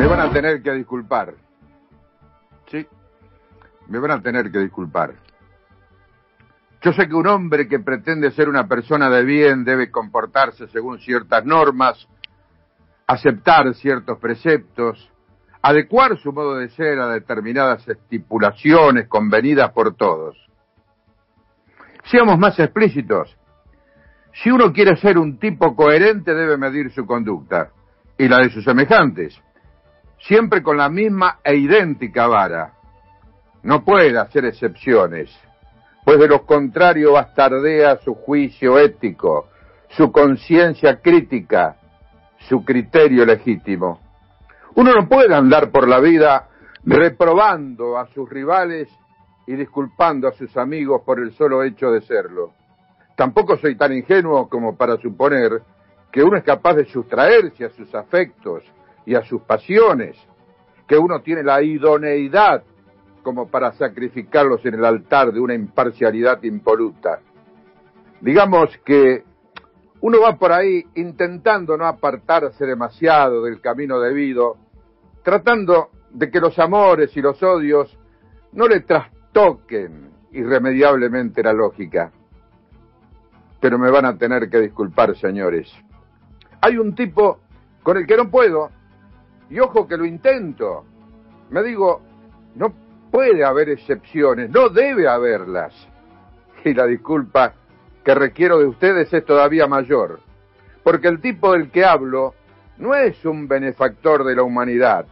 Me van a tener que disculpar. Sí, me van a tener que disculpar. Yo sé que un hombre que pretende ser una persona de bien debe comportarse según ciertas normas, aceptar ciertos preceptos, adecuar su modo de ser a determinadas estipulaciones convenidas por todos. Seamos más explícitos. Si uno quiere ser un tipo coherente debe medir su conducta y la de sus semejantes, siempre con la misma e idéntica vara. No puede hacer excepciones pues de lo contrario bastardea su juicio ético, su conciencia crítica, su criterio legítimo. Uno no puede andar por la vida reprobando a sus rivales y disculpando a sus amigos por el solo hecho de serlo. Tampoco soy tan ingenuo como para suponer que uno es capaz de sustraerse a sus afectos y a sus pasiones, que uno tiene la idoneidad como para sacrificarlos en el altar de una imparcialidad impoluta. Digamos que uno va por ahí intentando no apartarse demasiado del camino debido, tratando de que los amores y los odios no le trastoquen irremediablemente la lógica. Pero me van a tener que disculpar, señores. Hay un tipo con el que no puedo, y ojo que lo intento. Me digo, no puede haber excepciones, no debe haberlas. Y la disculpa que requiero de ustedes es todavía mayor, porque el tipo del que hablo no es un benefactor de la humanidad,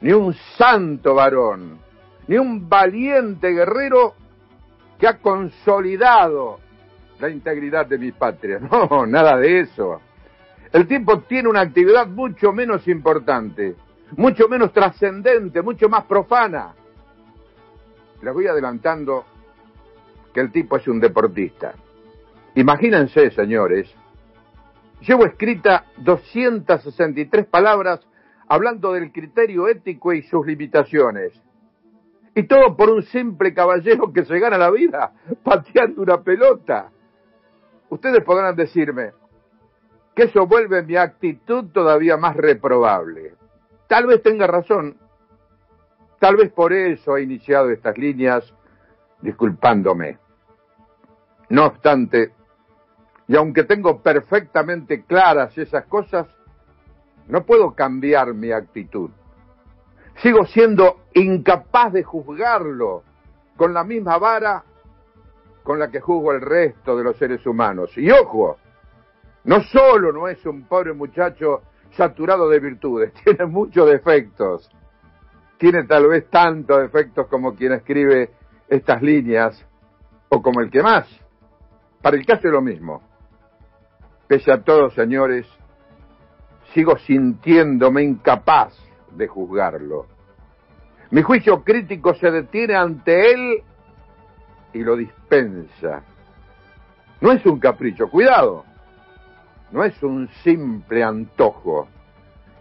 ni un santo varón, ni un valiente guerrero que ha consolidado la integridad de mi patria. No, nada de eso. El tipo tiene una actividad mucho menos importante, mucho menos trascendente, mucho más profana les voy adelantando que el tipo es un deportista. Imagínense, señores, llevo escrita 263 palabras hablando del criterio ético y sus limitaciones. Y todo por un simple caballero que se gana la vida pateando una pelota. Ustedes podrán decirme que eso vuelve mi actitud todavía más reprobable. Tal vez tenga razón, Tal vez por eso he iniciado estas líneas disculpándome. No obstante, y aunque tengo perfectamente claras esas cosas, no puedo cambiar mi actitud. Sigo siendo incapaz de juzgarlo con la misma vara con la que juzgo el resto de los seres humanos. Y ojo, no solo no es un pobre muchacho saturado de virtudes, tiene muchos defectos tiene tal vez tantos efectos como quien escribe estas líneas o como el que más. Para el caso es lo mismo. Pese a todo, señores, sigo sintiéndome incapaz de juzgarlo. Mi juicio crítico se detiene ante él y lo dispensa. No es un capricho, cuidado. No es un simple antojo.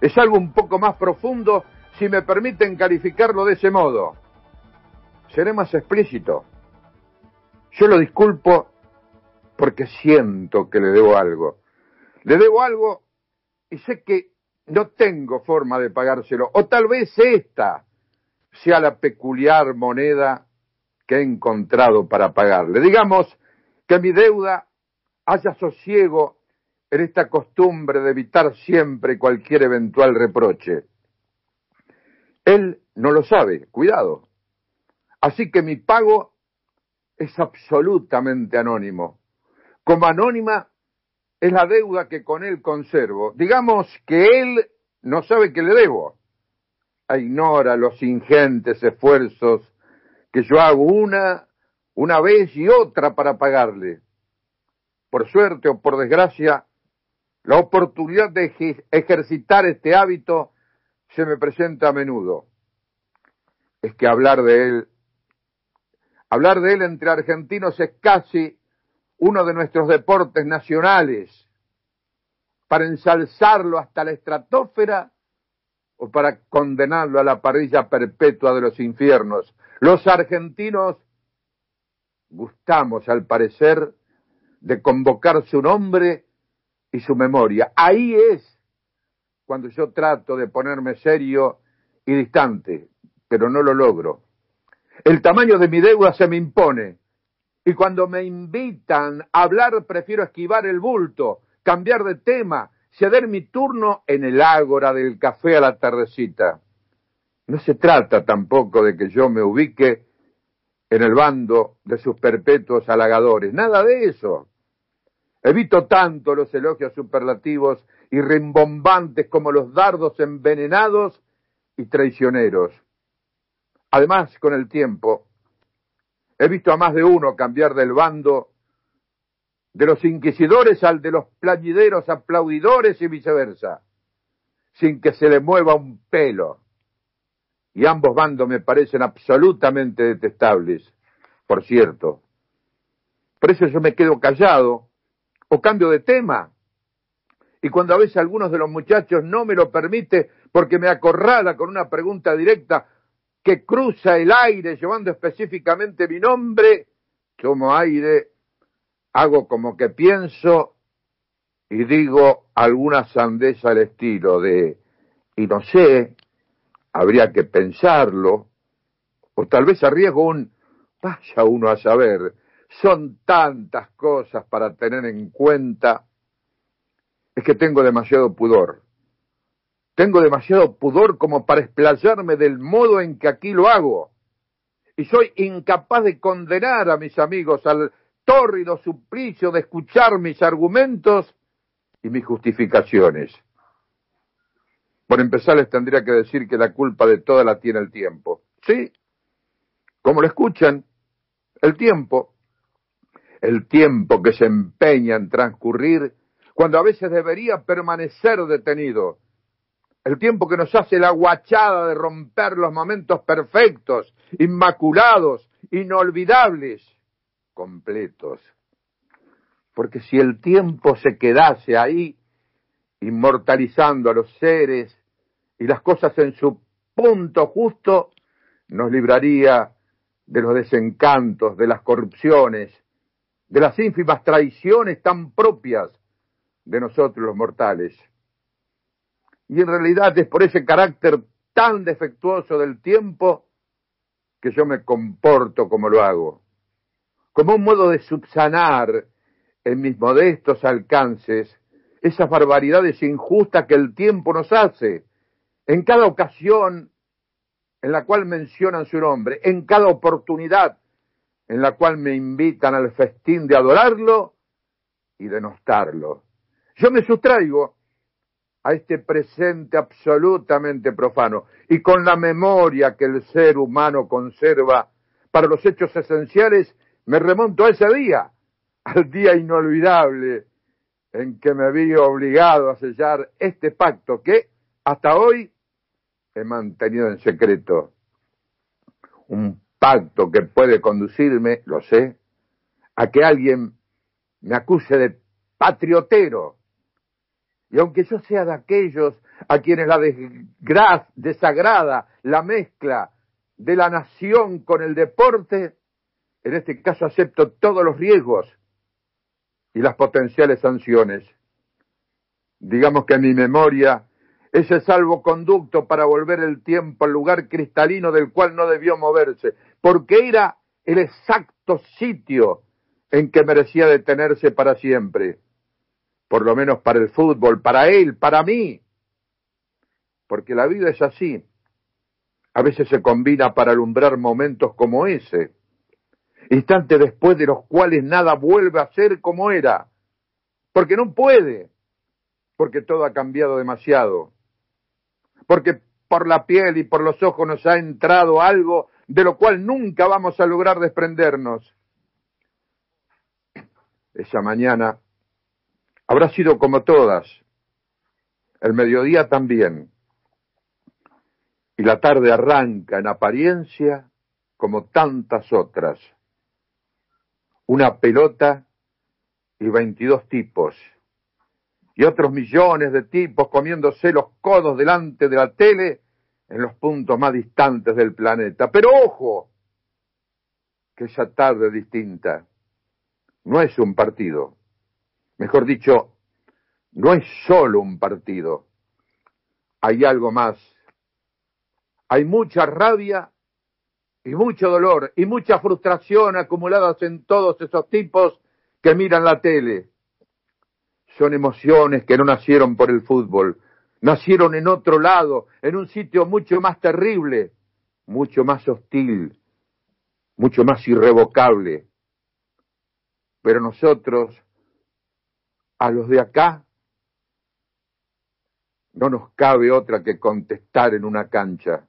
Es algo un poco más profundo si me permiten calificarlo de ese modo. Seré más explícito. Yo lo disculpo porque siento que le debo algo. Le debo algo y sé que no tengo forma de pagárselo. O tal vez esta sea la peculiar moneda que he encontrado para pagarle. Digamos que mi deuda haya sosiego en esta costumbre de evitar siempre cualquier eventual reproche. Él no lo sabe, cuidado. Así que mi pago es absolutamente anónimo. Como anónima es la deuda que con él conservo. Digamos que él no sabe que le debo. Ignora los ingentes esfuerzos que yo hago una, una vez y otra para pagarle. Por suerte o por desgracia, la oportunidad de ejercitar este hábito se me presenta a menudo es que hablar de él, hablar de él entre argentinos es casi uno de nuestros deportes nacionales, para ensalzarlo hasta la estratosfera o para condenarlo a la parrilla perpetua de los infiernos. Los argentinos gustamos, al parecer, de convocar su nombre y su memoria. Ahí es cuando yo trato de ponerme serio y distante, pero no lo logro. El tamaño de mi deuda se me impone. Y cuando me invitan a hablar, prefiero esquivar el bulto, cambiar de tema, ceder mi turno en el ágora del café a la tardecita. No se trata tampoco de que yo me ubique en el bando de sus perpetuos halagadores, nada de eso. Evito tanto los elogios superlativos y rimbombantes como los dardos envenenados y traicioneros. Además, con el tiempo, he visto a más de uno cambiar del bando de los inquisidores al de los plañideros aplaudidores y viceversa, sin que se le mueva un pelo. Y ambos bandos me parecen absolutamente detestables, por cierto. Por eso yo me quedo callado o cambio de tema. Y cuando a veces algunos de los muchachos no me lo permite porque me acorrala con una pregunta directa que cruza el aire llevando específicamente mi nombre, tomo aire hago como que pienso y digo alguna sandeza al estilo de, y no sé, habría que pensarlo, o tal vez arriesgo un, vaya uno a saber, son tantas cosas para tener en cuenta, es que tengo demasiado pudor. Tengo demasiado pudor como para explayarme del modo en que aquí lo hago. Y soy incapaz de condenar a mis amigos al tórrido suplicio de escuchar mis argumentos y mis justificaciones. Por empezar, les tendría que decir que la culpa de toda la tiene el tiempo. Sí, como lo escuchan, el tiempo, el tiempo que se empeña en transcurrir cuando a veces debería permanecer detenido, el tiempo que nos hace la guachada de romper los momentos perfectos, inmaculados, inolvidables, completos. Porque si el tiempo se quedase ahí, inmortalizando a los seres y las cosas en su punto justo, nos libraría de los desencantos, de las corrupciones, de las ínfimas traiciones tan propias de nosotros los mortales. Y en realidad es por ese carácter tan defectuoso del tiempo que yo me comporto como lo hago como un modo de subsanar en mis modestos alcances esas barbaridades injustas que el tiempo nos hace. En cada ocasión en la cual mencionan su nombre, en cada oportunidad en la cual me invitan al festín de adorarlo y de nostarlo. Yo me sustraigo a este presente absolutamente profano y con la memoria que el ser humano conserva para los hechos esenciales me remonto a ese día, al día inolvidable en que me vi obligado a sellar este pacto que hasta hoy he mantenido en secreto. Un pacto que puede conducirme, lo sé, a que alguien me acuse de patriotero. Y aunque yo sea de aquellos a quienes la desagrada la mezcla de la nación con el deporte, en este caso acepto todos los riesgos y las potenciales sanciones. Digamos que mi memoria es el salvoconducto para volver el tiempo al lugar cristalino del cual no debió moverse, porque era el exacto sitio en que merecía detenerse para siempre, por lo menos para el fútbol, para él, para mí, porque la vida es así. A veces se combina para alumbrar momentos como ese instantes después de los cuales nada vuelve a ser como era, porque no puede, porque todo ha cambiado demasiado, porque por la piel y por los ojos nos ha entrado algo de lo cual nunca vamos a lograr desprendernos. Esa mañana habrá sido como todas, el mediodía también, y la tarde arranca en apariencia como tantas otras una pelota y 22 tipos. Y otros millones de tipos comiéndose los codos delante de la tele en los puntos más distantes del planeta. Pero ojo, que esa tarde distinta no es un partido. Mejor dicho, no es solo un partido. Hay algo más. hay mucha rabia y mucho dolor y mucha frustración acumuladas en todos esos tipos que miran la tele. Son emociones que no nacieron por el fútbol, nacieron en otro lado, en un sitio mucho más terrible, mucho más hostil, mucho más irrevocable. Pero nosotros, a los de acá, no nos cabe otra que contestar en una cancha.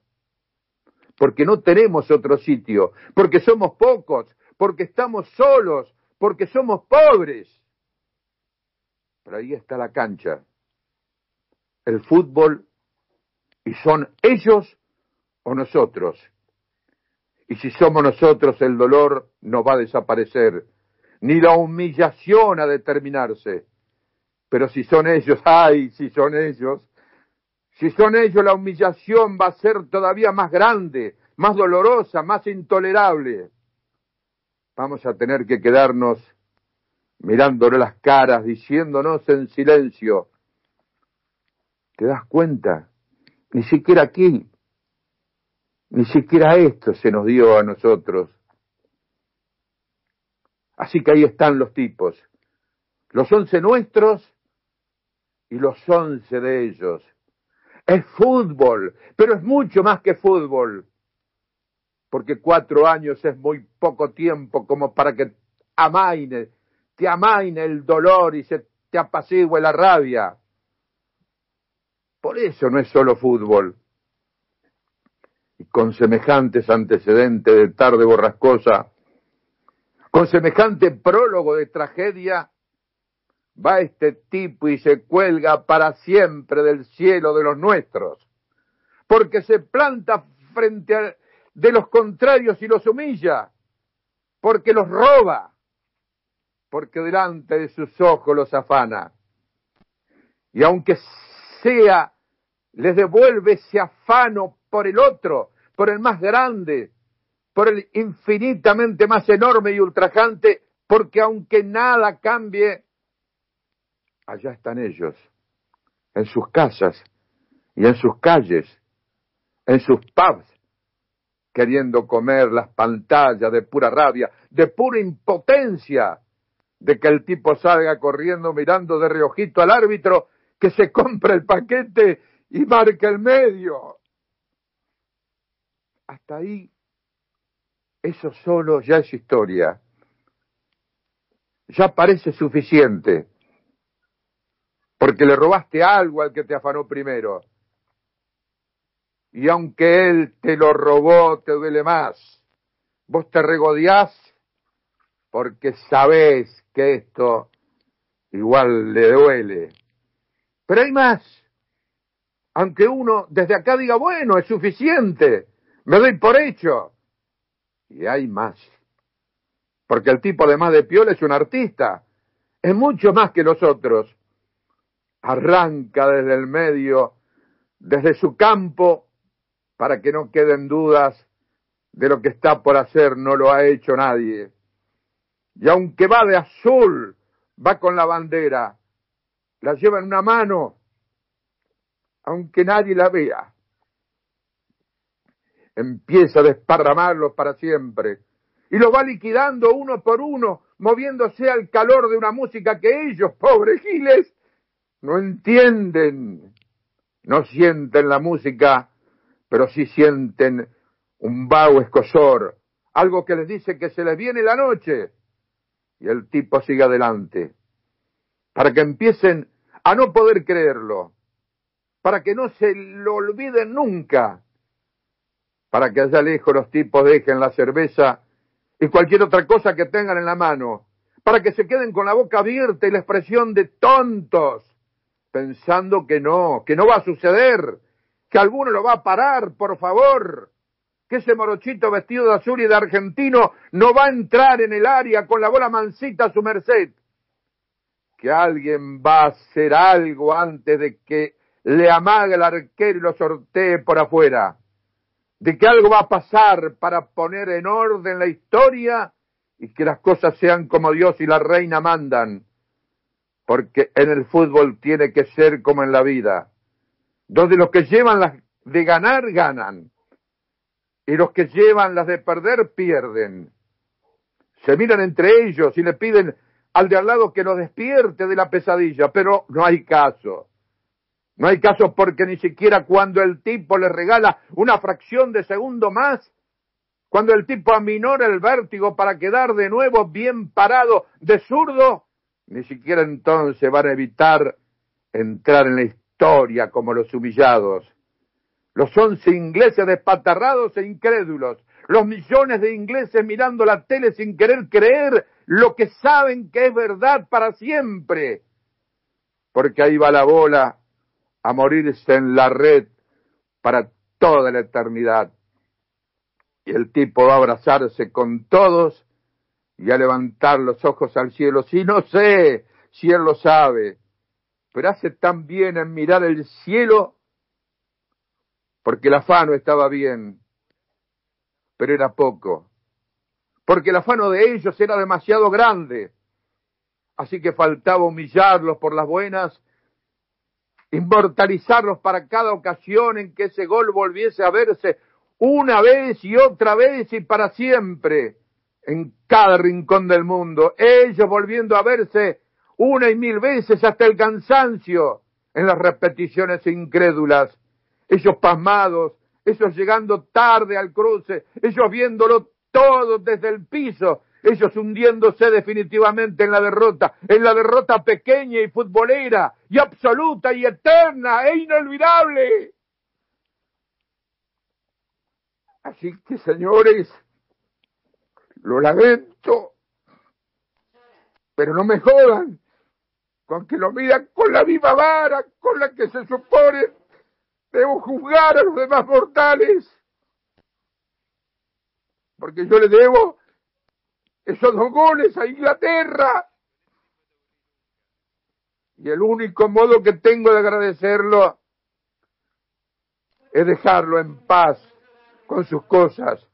Porque no tenemos otro sitio, porque somos pocos, porque estamos solos, porque somos pobres. Pero ahí está la cancha, el fútbol, y son ellos o nosotros. Y si somos nosotros, el dolor no va a desaparecer, ni la humillación a determinarse. Pero si son ellos, ay, si son ellos, si son ellos, la humillación va a ser todavía más grande, más dolorosa, más intolerable. Vamos a tener que quedarnos mirándole las caras, diciéndonos en silencio, ¿te das cuenta? Ni siquiera aquí, ni siquiera esto se nos dio a nosotros. Así que ahí están los tipos, los once nuestros y los once de ellos. Es fútbol, pero es mucho más que fútbol. Porque cuatro años es muy poco tiempo como para que amaine, te amaine el dolor y se te apacigüe la rabia. Por eso no es solo fútbol. Y con semejantes antecedentes de tarde borrascosa, con semejante prólogo de tragedia, va este tipo y se cuelga para siempre del cielo de los nuestros, porque se planta frente a de los contrarios y los humilla, porque los roba, porque delante de sus ojos los afana. Y aunque sea, les devuelve ese afano por el otro, por el más grande, por el infinitamente más enorme y ultrajante, porque aunque nada cambie, allá están ellos, en sus casas y en sus calles, en sus pubs, queriendo comer las pantallas de pura rabia, de pura impotencia, de que el tipo salga corriendo mirando de reojito al árbitro que se compra el paquete y marca el medio. Hasta ahí, eso solo ya es historia. Ya parece suficiente porque le robaste algo al que te afanó primero. Y aunque él te lo robó, te duele más. Vos te regodeás porque sabés que esto igual le duele. Pero hay más. Aunque uno desde acá diga, bueno, es suficiente, me doy por hecho. Y hay más. Porque el tipo además de Piola es un artista. Es mucho más que los otros arranca desde el medio, desde su campo, para que no queden dudas de lo que está por hacer, no lo ha hecho nadie. Y aunque va de azul, va con la bandera, la lleva en una mano, aunque nadie la vea. Empieza a desparramarlos para siempre y lo va liquidando uno por uno, moviéndose al calor de una música que ellos, pobres giles, no entienden, no sienten la música, pero sí sienten un vago escosor, algo que les dice que se les viene la noche. Y el tipo sigue adelante, para que empiecen a no poder creerlo, para que no se lo olviden nunca, para que allá lejos los tipos dejen la cerveza y cualquier otra cosa que tengan en la mano, para que se queden con la boca abierta y la expresión de tontos, pensando que no, que no va a suceder, que alguno lo va a parar, por favor, que ese morochito vestido de azul y de argentino no va a entrar en el área con la bola mansita a su merced, que alguien va a hacer algo antes de que le amague el arquero y lo sortee por afuera, de que algo va a pasar para poner en orden la historia y que las cosas sean como Dios y la reina mandan porque en el fútbol tiene que ser como en la vida, donde los que llevan las de ganar, ganan, Y los que llevan las de perder pierden. Se miran entre ellos y le piden al de al lado que lo despierte de la pesadilla, pero no hay caso. No hay caso porque ni siquiera cuando el tipo le regala una fracción de segundo más, cuando el tipo aminora el vértigo para quedar de nuevo bien parado de zurdo, ni siquiera entonces van a evitar entrar en la historia como los humillados. Los once ingleses despatarrados e incrédulos, los millones de ingleses mirando la tele sin querer creer lo que saben que es verdad para siempre. Porque ahí va la bola a morirse en la red para toda la eternidad. Y el tipo va a abrazarse con todos y a levantar los ojos al cielo. Si no sé si él lo sabe, pero hace tan bien en mirar el cielo porque el afano estaba bien, pero era poco porque el afano de ellos era demasiado grande. Así que faltaba humillarlos por las buenas, inmortalizarlos para cada ocasión en que ese gol volviese a verse una vez y otra vez y para siempre en cada rincón del mundo, ellos volviendo a verse una y mil veces hasta el cansancio en las repeticiones incrédulas, ellos pasmados, ellos llegando tarde al cruce, ellos viéndolo todos desde el piso, ellos hundiéndose definitivamente en la derrota, en la derrota pequeña y futbolera, y absoluta y eterna e inolvidable. Así que, señores, lo lamento, pero no me jodan con que lo miran con la misma vara con la que se supone debo juzgar a los demás mortales porque yo le debo esos dos goles a Inglaterra. Y el único modo que tengo de agradecerlo es dejarlo en paz con sus cosas,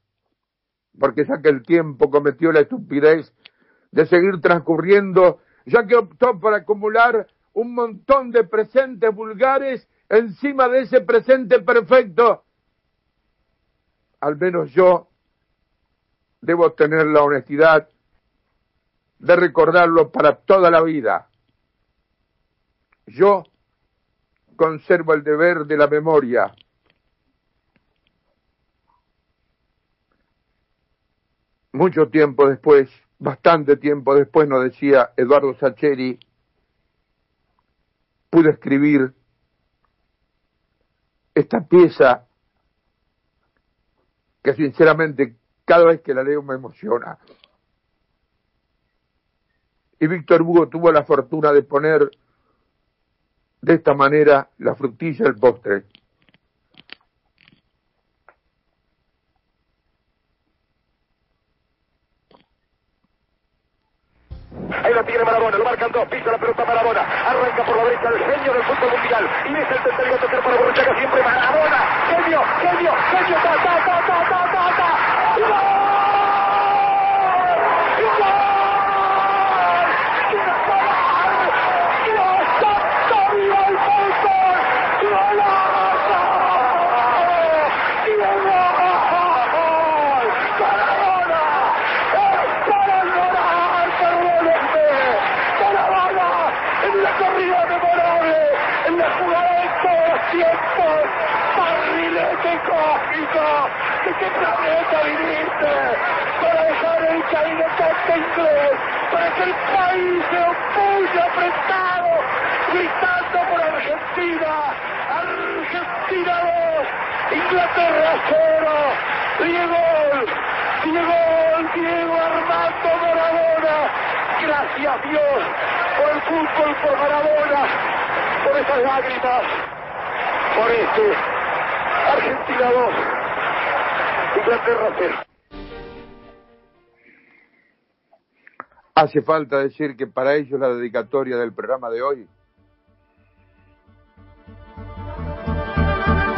porque ya que el tiempo cometió la estupidez de seguir transcurriendo, ya que optó por acumular un montón de presentes vulgares encima de ese presente perfecto, al menos yo debo tener la honestidad de recordarlo para toda la vida. Yo conservo el deber de la memoria. Mucho tiempo después, bastante tiempo después, nos decía Eduardo Sacheri, pude escribir esta pieza que sinceramente cada vez que la leo me emociona. Y Víctor Hugo tuvo la fortuna de poner de esta manera la frutilla del postre. Ahí la tiene Marabona, lo marcan dos, pisa la pelota Marabona, arranca por la derecha el genio del fútbol mundial, y es el tercero tercer para Borruchaga siempre Marabona, genio, genio, genio, ta, ta, ta, ta, ta, ta, ta. ¿De qué planeta viniste? Para dejar el caído inglés, para que el país se opulle apretado, gritando por Argentina. Argentina 2, Inglaterra 0. Diego, Diego, Diego Armando Maradona. Gracias Dios por el fútbol, por Maradona, por esas lágrimas, por este Argentina 2. Hace falta decir que para ellos la dedicatoria del programa de hoy